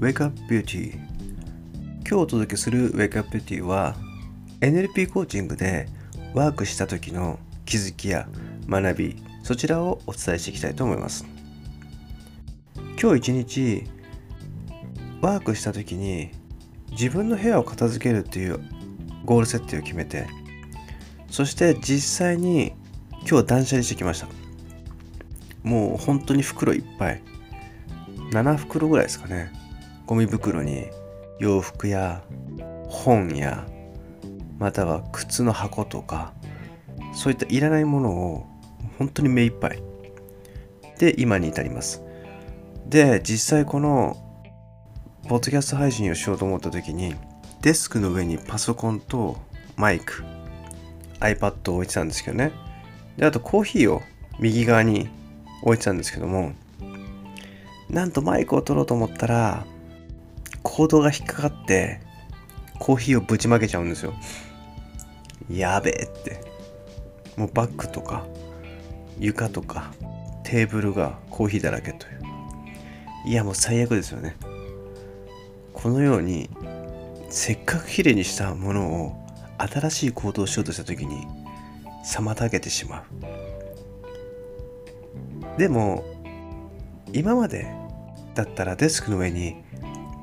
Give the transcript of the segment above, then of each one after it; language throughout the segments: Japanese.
Wake Up Beauty 今日お届けする Wake Up Beauty は NLP コーチングでワークした時の気づきや学びそちらをお伝えしていきたいと思います。今日一日ワークした時に自分の部屋を片付けるっていうゴール設定を決めてそして実際に今日断捨離してきました。もう本当に袋いっぱい。7袋ぐらいですかね。ゴミ袋に洋服や本やまたは靴の箱とかそういったいらないものを本当に目いっぱいで今に至ります。で実際このポッドキャスト配信をしようと思った時にデスクの上にパソコンとマイク iPad を置いてたんですけどね。であとコーヒーを右側に置いてたんですけどもなんとマイクを取ろうと思ったらコードが引っかかってコーヒーをぶちまけちゃうんですよ。やべえって。もうバッグとか床とかテーブルがコーヒーだらけという。いやもう最悪ですよね。このようにせっかくきれいにしたものを新しい行動をしようとした時に妨げてしまう。でも今までだったらデスクの上に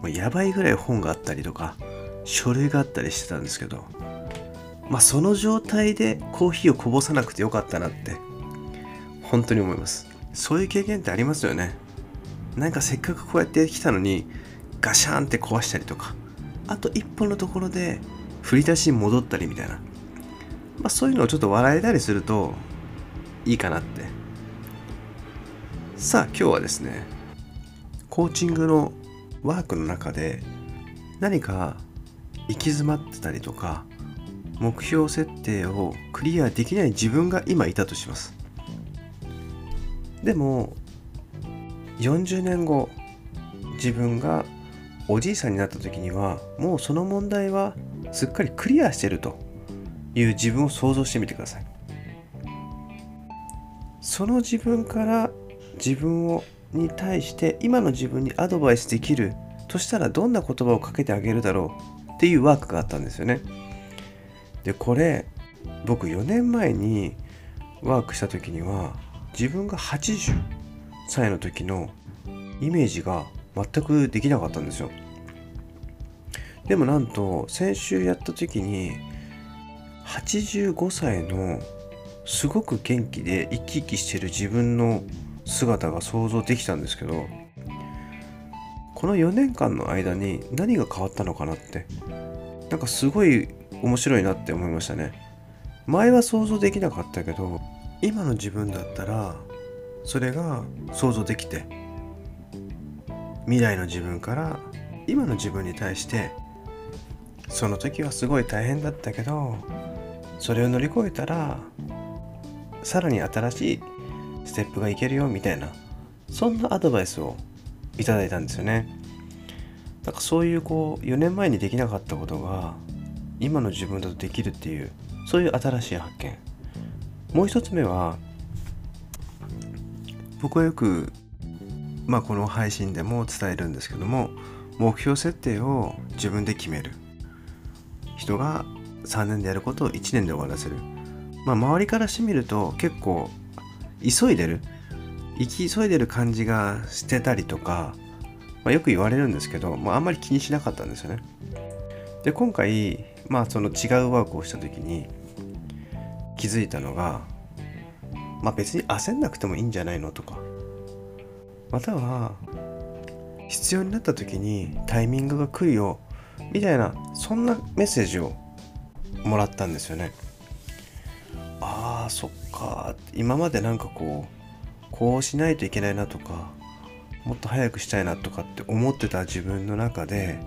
もうやばいぐらい本があったりとか書類があったりしてたんですけどまあその状態でコーヒーをこぼさなくてよかったなって本当に思います。そういう経験ってありますよね。なんかせっかくこうやって来たのにガシャンって壊したりとかあと一歩のところで振り出しに戻ったりみたいな、まあ、そういうのをちょっと笑えたりするといいかなって。さあ今日はですねコーチングのワークの中で何か行き詰まってたりとか目標設定をクリアできない自分が今いたとします。でも40年後自分がおじいさんになった時にはもうその問題はすっかりクリアしてるという自分を想像してみてください。その自分から自分をに対して今の自分にアドバイスできるとしたらどんな言葉をかけてあげるだろうっていうワークがあったんですよね。でこれ僕4年前にワークした時には自分が80歳の時のイメージが全くできなかったんですよ。でもなんと先週やった時に85歳のすごく元気で生き生きしてる自分の姿が想像できたんですけどこの4年間の間に何が変わったのかなってなんかすごい面白いなって思いましたね。前は想像できなかったけど今の自分だったらそれが想像できて未来の自分から今の自分に対してその時はすごい大変だったけどそれを乗り越えたらさらに新しいステップがいけるよみたいなそんなアドバイスをいただいたんですよね。なんかそういうこう4年前にできなかったことが今の自分だとできるっていうそういう新しい発見。もう一つ目は僕はよくまあこの配信でも伝えるんですけども目標設定を自分で決める。人が3年でやることを1年で終わらせる。まあ周りからしてみると結構急いでる？生き急いでる感じがしてたりとか、まあ、よく言われるんですけど、まあ、あんまり気にしなかったんですよね。で今回まあその違うワークをした時に気づいたのがまあ別に焦んなくてもいいんじゃないのとかまたは必要になった時にタイミングが来るよみたいなそんなメッセージをもらったんですよね。そっか。今までなんかこうこうしないといけないなとかもっと早くしたいなとかって思ってた自分の中で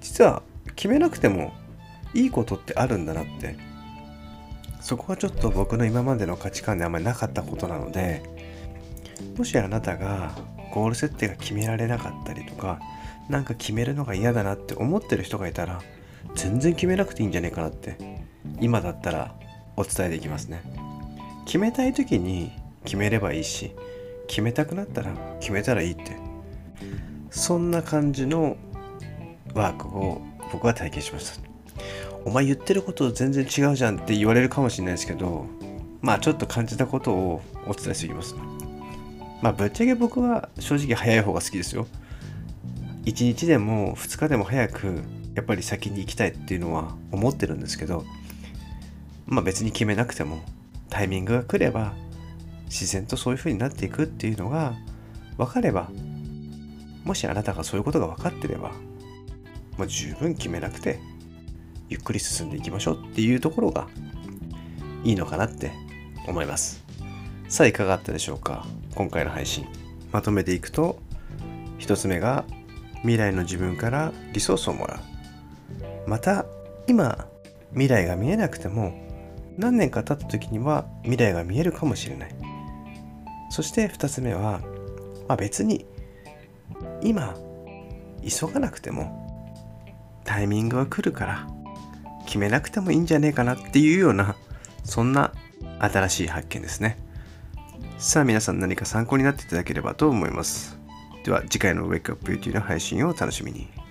実は決めなくてもいいことってあるんだなって。そこはちょっと僕の今までの価値観であんまりなかったことなのでもしあなたがゴール設定が決められなかったりとかなんか決めるのが嫌だなって思ってる人がいたら全然決めなくていいんじゃないかなって今だったらお伝えできますね。決めたい時に決めればいいし決めたくなったら決めたらいいって。そんな感じのワークを僕は体験しました。お前言ってること全然違うじゃんって言われるかもしれないですけどまあちょっと感じたことをお伝えしていきます。まあぶっちゃけ僕は正直早い方が好きですよ。1日でも2日でも早くやっぱり先に行きたいっていうのは思ってるんですけどまあ別に決めなくてもタイミングが来れば自然とそういう風になっていくっていうのが分かればもしあなたがそういうことが分かってればもう十分決めなくてゆっくり進んでいきましょうっていうところがいいのかなって思います。さあいかがだったでしょうか？今回の配信まとめていくと1つ目が未来の自分からリソースをもらう。また今未来が見えなくても何年か経った時には未来が見えるかもしれない。そして2つ目は、まあ、別に今急がなくてもタイミングは来るから決めなくてもいいんじゃねえかなっていうようなそんな新しい発見ですね。さあ皆さん何か参考になっていただければと思います。では次回の Wake Up Beauty の配信をお楽しみに。